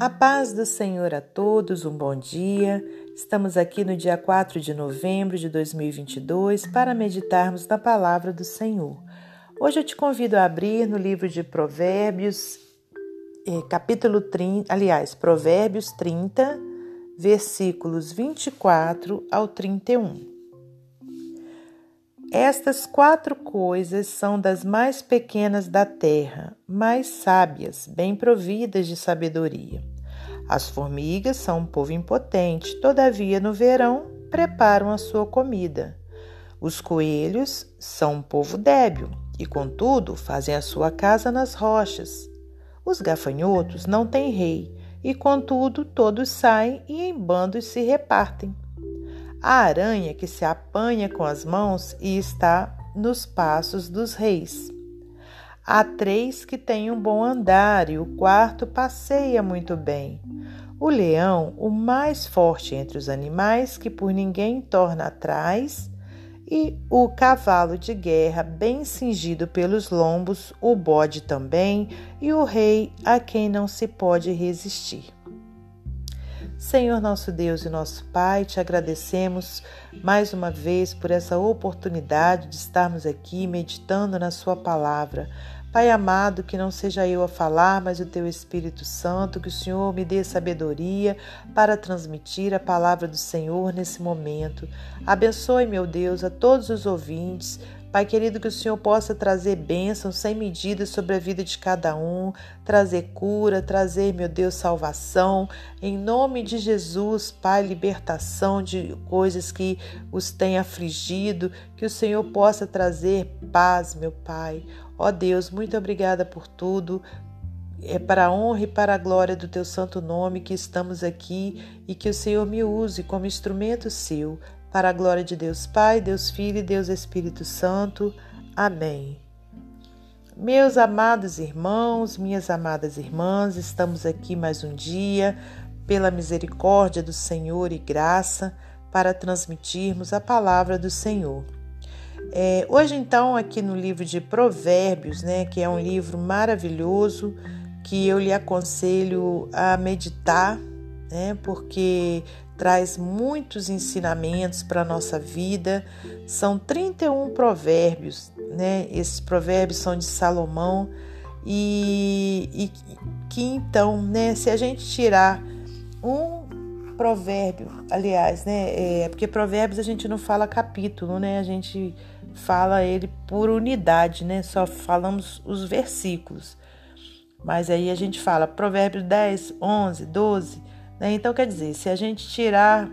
A paz do Senhor a todos, um bom dia. Estamos aqui no dia 4 de novembro de 2022 para meditarmos na palavra do Senhor. Hoje eu te convido a abrir no livro de Provérbios, eh, capítulo 30, aliás, Provérbios 30, versículos 24 ao 31. Estas quatro coisas são das mais pequenas da terra, mais sábias, bem providas de sabedoria. As formigas são um povo impotente, todavia no verão preparam a sua comida. Os coelhos são um povo débil e, contudo, fazem a sua casa nas rochas. Os gafanhotos não têm rei e, contudo, todos saem e em bandos se repartem a aranha que se apanha com as mãos e está nos passos dos reis. Há três que têm um bom andar e o quarto passeia muito bem. O leão, o mais forte entre os animais, que por ninguém torna atrás, e o cavalo de guerra, bem cingido pelos lombos, o bode também, e o rei, a quem não se pode resistir. Senhor nosso Deus e nosso Pai, te agradecemos mais uma vez por essa oportunidade de estarmos aqui meditando na Sua palavra. Pai amado, que não seja eu a falar, mas o Teu Espírito Santo, que o Senhor me dê sabedoria para transmitir a palavra do Senhor nesse momento. Abençoe, meu Deus, a todos os ouvintes Pai querido, que o Senhor possa trazer bênçãos sem medida sobre a vida de cada um, trazer cura, trazer, meu Deus, salvação. Em nome de Jesus, Pai, libertação de coisas que os têm afligido, que o Senhor possa trazer paz, meu Pai. Ó Deus, muito obrigada por tudo. É para a honra e para a glória do teu santo nome que estamos aqui e que o Senhor me use como instrumento seu para a glória de Deus Pai, Deus Filho e Deus Espírito Santo. Amém. Meus amados irmãos, minhas amadas irmãs, estamos aqui mais um dia, pela misericórdia do Senhor e graça, para transmitirmos a palavra do Senhor. É, hoje, então, aqui no livro de Provérbios, né, que é um livro maravilhoso que eu lhe aconselho a meditar, né, porque traz muitos ensinamentos para a nossa vida. São 31 provérbios, né? Esses provérbios são de Salomão e, e que então, né, se a gente tirar um provérbio, aliás, né, é, porque provérbios a gente não fala capítulo, né? A gente fala ele por unidade, né? Só falamos os versículos. Mas aí a gente fala Provérbios 10, 11, 12, né? Então, quer dizer, se a gente tirar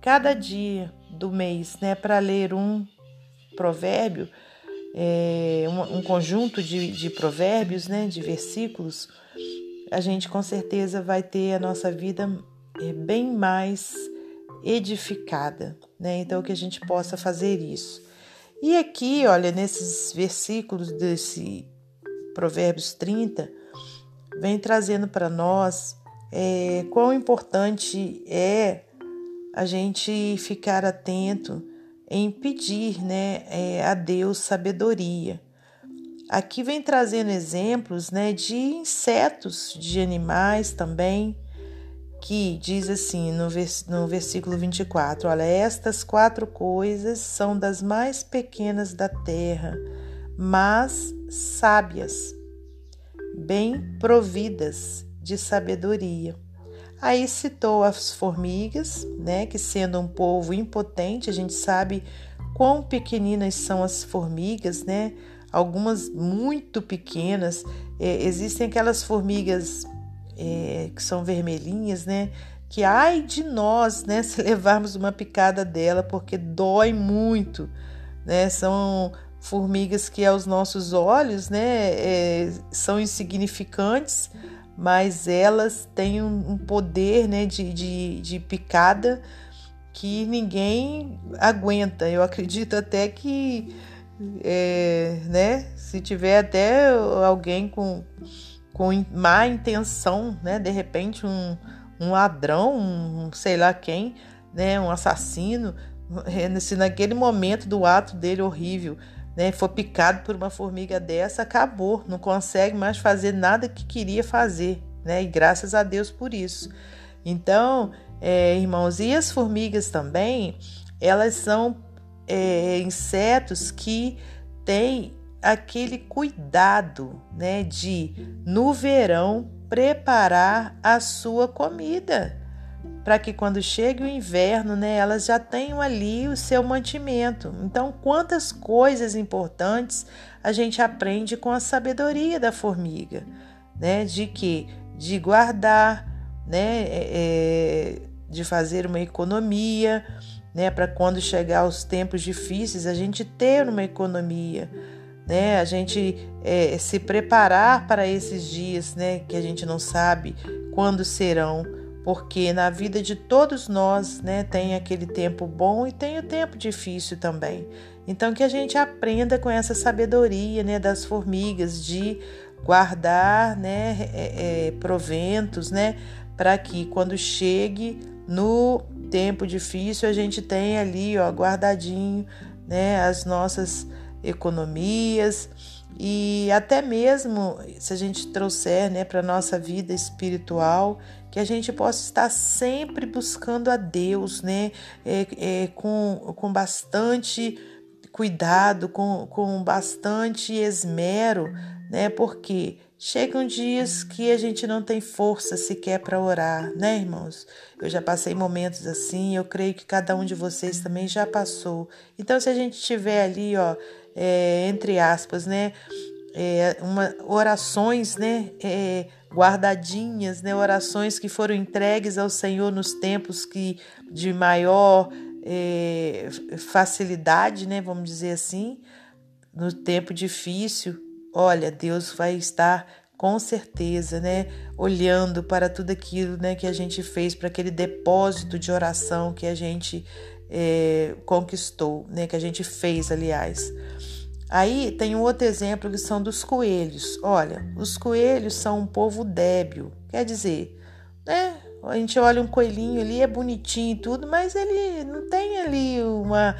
cada dia do mês né, para ler um provérbio, é, um, um, conjunto de, de provérbios, né, de versículos, a gente com certeza vai ter a nossa vida é, bem mais edificada. Né? Então, que a gente possa fazer isso. E aqui, olha, nesses versículos desse Provérbios 30, vem trazendo para nós é, quão importante é a gente ficar atento em pedir né, é, a Deus sabedoria. Aqui vem trazendo exemplos né, de insetos, de animais também, que diz assim no, vers no versículo 24: Olha, estas quatro coisas são das mais pequenas da terra, mas sábias, bem providas de sabedoria. Aí citou as formigas, né, que sendo um povo impotente, a gente sabe quão pequeninas são as formigas, né? Algumas muito pequenas. É, existem aquelas formigas é, que são vermelhinhas, né? Que ai de nós, né? Se levarmos uma picada dela, porque dói muito, né? São formigas que aos nossos olhos, né? É, são insignificantes, mas elas têm um poder né, de, de, de picada que ninguém aguenta. Eu acredito até que, é, né, se tiver até alguém com, com má intenção, né, de repente um, um ladrão, um sei lá quem, né, um assassino, é, se naquele momento do ato dele horrível né, for picado por uma formiga dessa, acabou, não consegue mais fazer nada que queria fazer, né? E graças a Deus por isso. Então, é, irmãos, e as formigas também, elas são é, insetos que têm aquele cuidado, né, de no verão preparar a sua comida, para que quando chegue o inverno, né, elas já tenham ali o seu mantimento. Então, quantas coisas importantes a gente aprende com a sabedoria da formiga, né, de que de guardar, né, é, é de fazer uma economia, né, para quando chegar os tempos difíceis a gente ter uma economia, né, a gente é, se preparar para esses dias, né, que a gente não sabe quando serão, porque na vida de todos nós, né, tem aquele tempo bom e tem o tempo difícil também. Então que a gente aprenda com essa sabedoria, né, das formigas de guardar, né, é, é, proventos, né, para que quando chegue no tempo difícil a gente tenha ali, ó, guardadinho, né, as nossas economias e até mesmo se a gente trouxer, né, para nossa vida espiritual, que a gente possa estar sempre buscando a Deus, né, é, é, com, com bastante cuidado, com, com bastante esmero, né, porque Chegam dias que a gente não tem força sequer para orar, né, irmãos? Eu já passei momentos assim, eu creio que cada um de vocês também já passou. Então, se a gente tiver ali, ó, é, entre aspas, né, é, uma, orações, né, é, guardadinhas, né, orações que foram entregues ao Senhor nos tempos que de maior é, facilidade, né, vamos dizer assim, no tempo difícil, olha, Deus vai estar com certeza, né, olhando para tudo aquilo, né, que a gente fez, para aquele depósito de oração que a gente é, conquistou, né, que a gente fez, aliás. Aí tem um outro exemplo que são dos coelhos. Olha, os coelhos são um povo débil, quer dizer, né? A gente olha um coelhinho ali, é bonitinho e tudo, mas ele não tem ali uma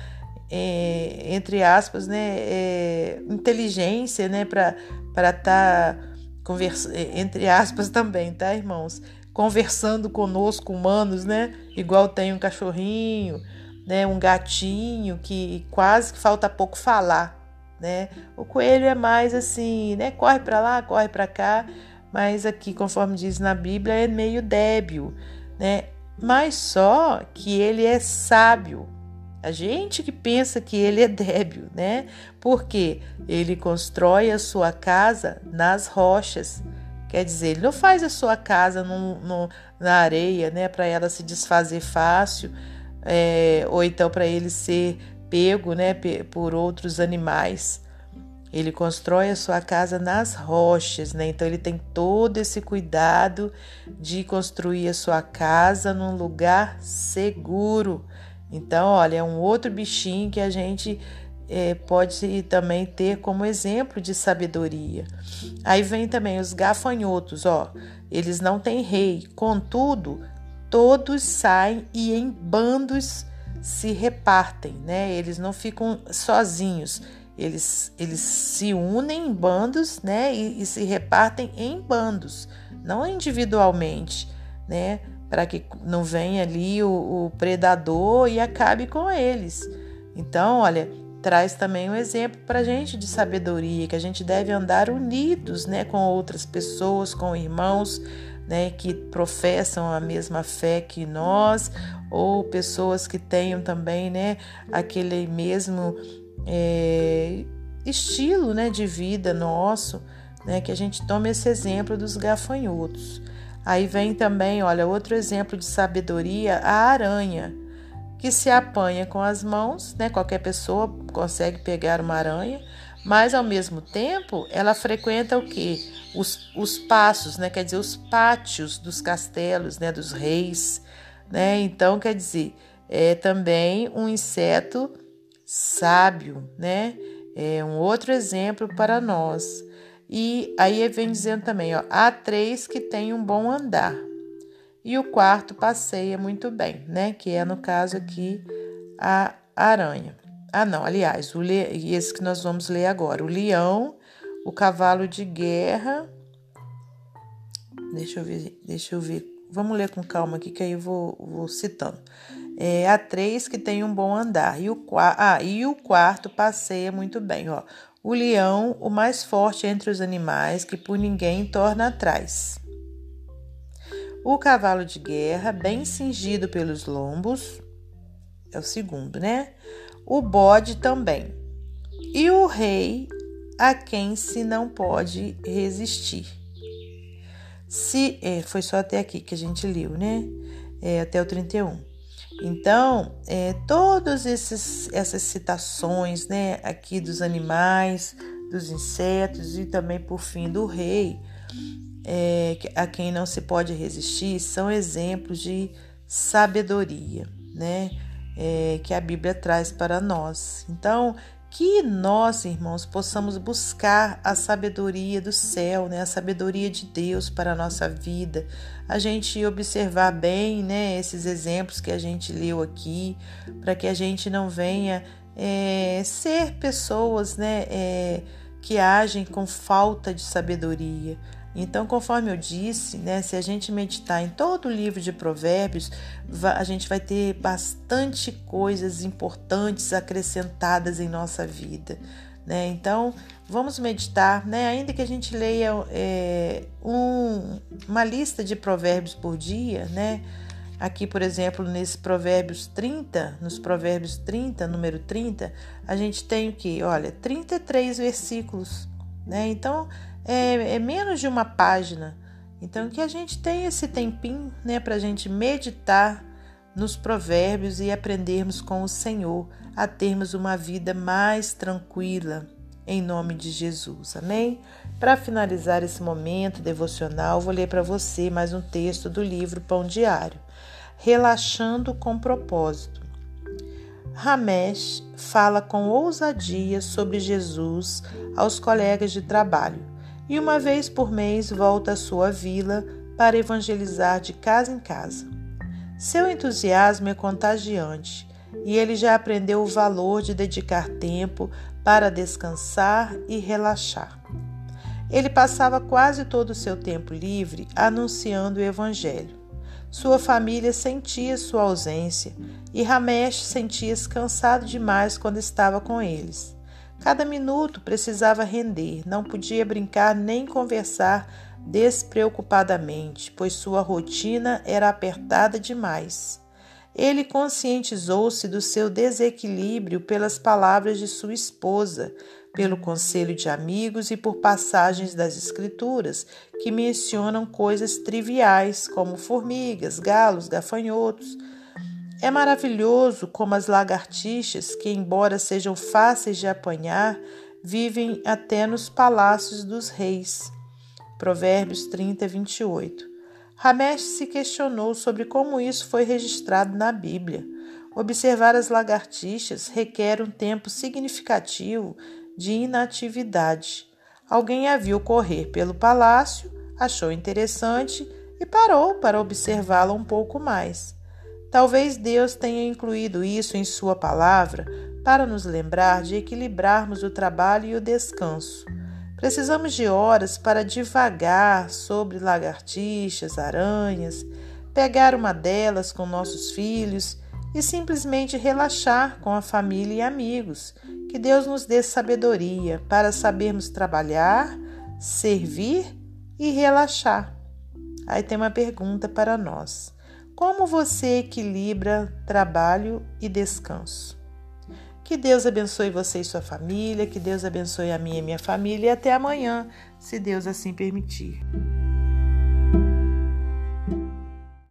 é, entre aspas, né, é, inteligência, né, para estar tá conversando, é, entre aspas também, tá, irmãos? Conversando conosco, humanos, né? Igual tem um cachorrinho, né, um gatinho que quase que falta pouco falar, né? O coelho é mais assim, né? Corre para lá, corre para cá, mas aqui, conforme diz na Bíblia, é meio débil, né? Mas só que ele é sábio, a gente que pensa que ele é débil, né? Porque ele constrói a sua casa nas rochas. Quer dizer, ele não faz a sua casa no, no, na areia, né? Para ela se desfazer fácil, é, ou então para ele ser pego, né? Por outros animais. Ele constrói a sua casa nas rochas, né? Então ele tem todo esse cuidado de construir a sua casa num lugar seguro então, olha, é um outro bichinho que a gente é, pode também ter como exemplo de sabedoria. Aí vem também os gafanhotos, ó. Eles não têm rei, contudo, todos saem e em bandos se repartem, né? Eles não ficam sozinhos. Eles, eles se unem em bandos, né? E, e se repartem em bandos, não individualmente, né? Para que não venha ali o, o predador e acabe com eles. Então, olha, traz também um exemplo para a gente de sabedoria, que a gente deve andar unidos né, com outras pessoas, com irmãos né, que professam a mesma fé que nós, ou pessoas que tenham também né, aquele mesmo é, estilo né, de vida nosso, né, que a gente tome esse exemplo dos gafanhotos. Aí vem também, olha, outro exemplo de sabedoria, a aranha, que se apanha com as mãos, né? Qualquer pessoa consegue pegar uma aranha, mas ao mesmo tempo ela frequenta o que? Os, os passos, né? Quer dizer, os pátios dos castelos, né? Dos reis, né? Então, quer dizer, é também um inseto sábio, né? É um outro exemplo para nós. E aí vem dizendo também, ó, há três que têm um bom andar. E o quarto passeia muito bem, né? Que é no caso aqui a aranha. Ah, não, aliás, o le... esse que nós vamos ler agora, o leão, o cavalo de guerra Deixa eu ver, deixa eu ver. Vamos ler com calma aqui, que aí eu vou, vou citando. É, há três que tem um bom andar. E o, ah, e o quarto passeia muito bem. Ó. O leão, o mais forte entre os animais, que por ninguém torna atrás. O cavalo de guerra, bem cingido pelos lombos, é o segundo, né? O bode também. E o rei, a quem se não pode resistir. Se é, foi só até aqui que a gente leu, né? É, até o 31. Então, é, todas essas citações, né, aqui dos animais, dos insetos e também por fim do rei, é, a quem não se pode resistir, são exemplos de sabedoria, né? É, que a Bíblia traz para nós. Então, que nós, irmãos, possamos buscar a sabedoria do céu, né? a sabedoria de Deus para a nossa vida, a gente observar bem né, esses exemplos que a gente leu aqui, para que a gente não venha é, ser pessoas né, é, que agem com falta de sabedoria, então, conforme eu disse, né, se a gente meditar em todo o livro de Provérbios, a gente vai ter bastante coisas importantes acrescentadas em nossa vida. Né? Então, vamos meditar, né? ainda que a gente leia é, um, uma lista de provérbios por dia, né? Aqui, por exemplo, nesse Provérbios 30, nos Provérbios 30, número 30, a gente tem o que? Olha, 33 versículos, né? Então, é, é menos de uma página. Então, que a gente tenha esse tempinho né, para a gente meditar nos provérbios e aprendermos com o Senhor a termos uma vida mais tranquila, em nome de Jesus. Amém? Para finalizar esse momento devocional, vou ler para você mais um texto do livro Pão Diário, Relaxando com Propósito. Ramesh fala com ousadia sobre Jesus aos colegas de trabalho e uma vez por mês volta à sua vila para evangelizar de casa em casa. Seu entusiasmo é contagiante e ele já aprendeu o valor de dedicar tempo para descansar e relaxar. Ele passava quase todo o seu tempo livre anunciando o Evangelho. Sua família sentia sua ausência e Ramesh sentia-se cansado demais quando estava com eles. Cada minuto precisava render, não podia brincar nem conversar despreocupadamente, pois sua rotina era apertada demais. Ele conscientizou-se do seu desequilíbrio pelas palavras de sua esposa, pelo conselho de amigos e por passagens das Escrituras que mencionam coisas triviais, como formigas, galos, gafanhotos é maravilhoso como as lagartixas, que, embora sejam fáceis de apanhar, vivem até nos palácios dos reis. Provérbios 30, 28. Ramesh se questionou sobre como isso foi registrado na Bíblia. Observar as lagartixas requer um tempo significativo de inatividade. Alguém a viu correr pelo palácio, achou interessante e parou para observá-la um pouco mais. Talvez Deus tenha incluído isso em Sua palavra para nos lembrar de equilibrarmos o trabalho e o descanso. Precisamos de horas para divagar sobre lagartixas, aranhas, pegar uma delas com nossos filhos e simplesmente relaxar com a família e amigos. Que Deus nos dê sabedoria para sabermos trabalhar, servir e relaxar. Aí tem uma pergunta para nós. Como você equilibra trabalho e descanso? Que Deus abençoe você e sua família, que Deus abençoe a minha e minha família e até amanhã, se Deus assim permitir.